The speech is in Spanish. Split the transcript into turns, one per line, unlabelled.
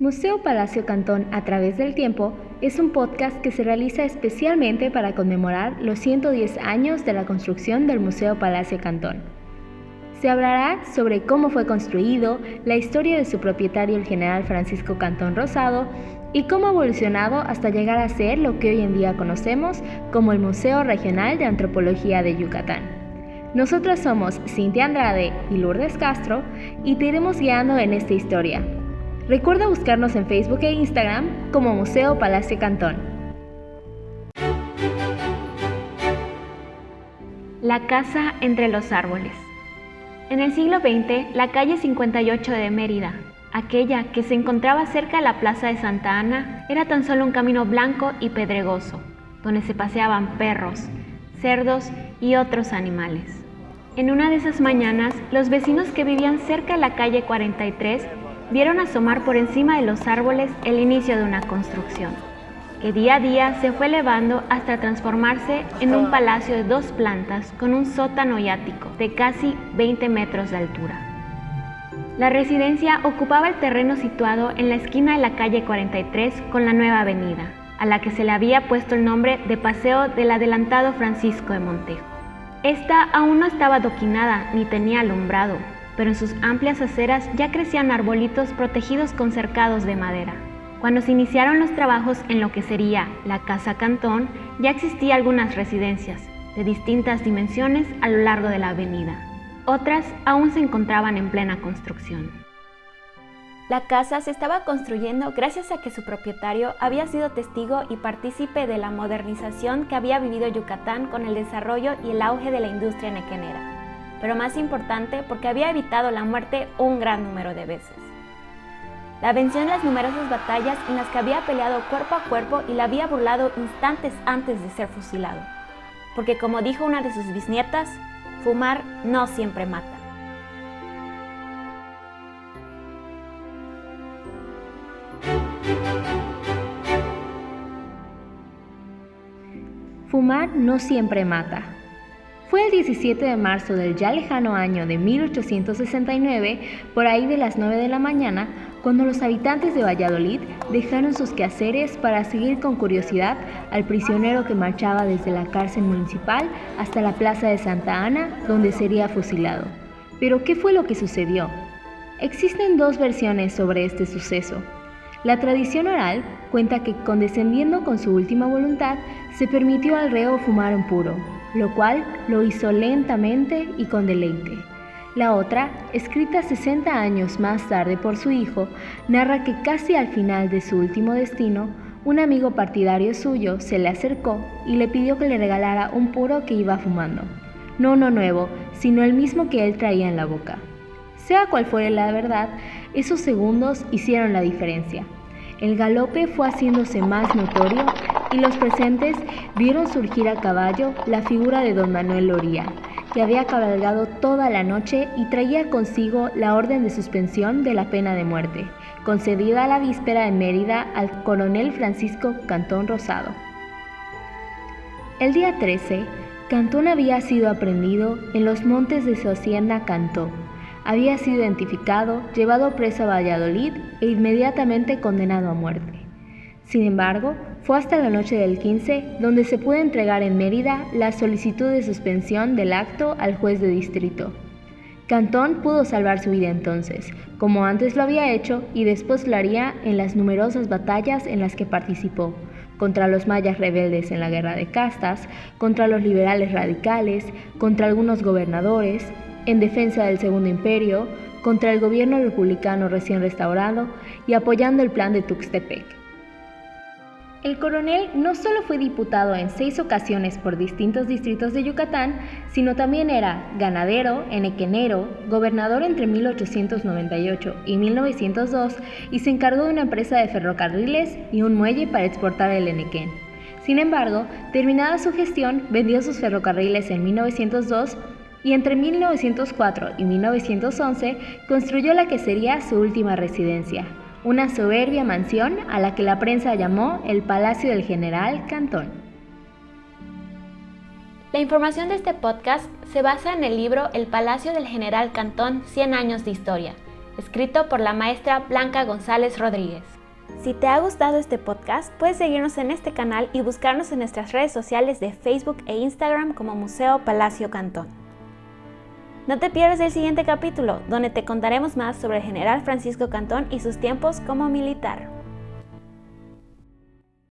Museo Palacio Cantón a través del tiempo es un podcast que se realiza especialmente para conmemorar los 110 años de la construcción del Museo Palacio Cantón. Se hablará sobre cómo fue construido, la historia de su propietario el general Francisco Cantón Rosado y cómo ha evolucionado hasta llegar a ser lo que hoy en día conocemos como el Museo Regional de Antropología de Yucatán. Nosotras somos Cintia Andrade y Lourdes Castro y te iremos guiando en esta historia Recuerda buscarnos en Facebook e Instagram como Museo Palacio Cantón.
La casa entre los árboles. En el siglo XX, la calle 58 de Mérida, aquella que se encontraba cerca de la Plaza de Santa Ana, era tan solo un camino blanco y pedregoso, donde se paseaban perros, cerdos y otros animales. En una de esas mañanas, los vecinos que vivían cerca de la calle 43 vieron asomar por encima de los árboles el inicio de una construcción, que día a día se fue elevando hasta transformarse en un palacio de dos plantas con un sótano y ático de casi 20 metros de altura. La residencia ocupaba el terreno situado en la esquina de la calle 43 con la nueva avenida, a la que se le había puesto el nombre de Paseo del Adelantado Francisco de Montejo. Esta aún no estaba adoquinada ni tenía alumbrado, pero en sus amplias aceras ya crecían arbolitos protegidos con cercados de madera. Cuando se iniciaron los trabajos en lo que sería la Casa Cantón, ya existían algunas residencias de distintas dimensiones a lo largo de la avenida. Otras aún se encontraban en plena construcción. La casa se estaba construyendo gracias a que su propietario había sido testigo y partícipe de la modernización que había vivido Yucatán con el desarrollo y el auge de la industria nequenera pero más importante porque había evitado la muerte un gran número de veces. La venció en las numerosas batallas en las que había peleado cuerpo a cuerpo y la había burlado instantes antes de ser fusilado. Porque como dijo una de sus bisnietas, fumar no siempre mata.
Fumar no siempre mata. Fue el 17 de marzo del ya lejano año de 1869, por ahí de las 9 de la mañana, cuando los habitantes de Valladolid dejaron sus quehaceres para seguir con curiosidad al prisionero que marchaba desde la cárcel municipal hasta la plaza de Santa Ana, donde sería fusilado. Pero, ¿qué fue lo que sucedió? Existen dos versiones sobre este suceso. La tradición oral cuenta que, condescendiendo con su última voluntad, se permitió al reo fumar un puro, lo cual lo hizo lentamente y con deleite. La otra, escrita 60 años más tarde por su hijo, narra que casi al final de su último destino, un amigo partidario suyo se le acercó y le pidió que le regalara un puro que iba fumando. No uno nuevo, sino el mismo que él traía en la boca. Sea cual fuera la verdad, esos segundos hicieron la diferencia. El galope fue haciéndose más notorio y los presentes vieron surgir a caballo la figura de don Manuel Loría, que había cabalgado toda la noche y traía consigo la orden de suspensión de la pena de muerte, concedida a la víspera en Mérida al coronel Francisco Cantón Rosado. El día 13, Cantón había sido aprendido en los montes de su hacienda Cantó. Había sido identificado, llevado preso a Valladolid e inmediatamente condenado a muerte. Sin embargo, fue hasta la noche del 15 donde se pudo entregar en Mérida la solicitud de suspensión del acto al juez de distrito. Cantón pudo salvar su vida entonces, como antes lo había hecho y después lo haría en las numerosas batallas en las que participó, contra los mayas rebeldes en la guerra de castas, contra los liberales radicales, contra algunos gobernadores, en defensa del Segundo Imperio, contra el gobierno republicano recién restaurado y apoyando el plan de Tuxtepec. El coronel no solo fue diputado en seis ocasiones por distintos distritos de Yucatán, sino también era ganadero, enequenero, gobernador entre 1898 y 1902 y se encargó de una empresa de ferrocarriles y un muelle para exportar el enequén. Sin embargo, terminada su gestión, vendió sus ferrocarriles en 1902 y entre 1904 y 1911 construyó la que sería su última residencia, una soberbia mansión a la que la prensa llamó el Palacio del General Cantón.
La información de este podcast se basa en el libro El Palacio del General Cantón, 100 años de historia, escrito por la maestra Blanca González Rodríguez. Si te ha gustado este podcast, puedes seguirnos en este canal y buscarnos en nuestras redes sociales de Facebook e Instagram como Museo Palacio Cantón. No te pierdas el siguiente capítulo, donde te contaremos más sobre el general Francisco Cantón y sus tiempos como militar.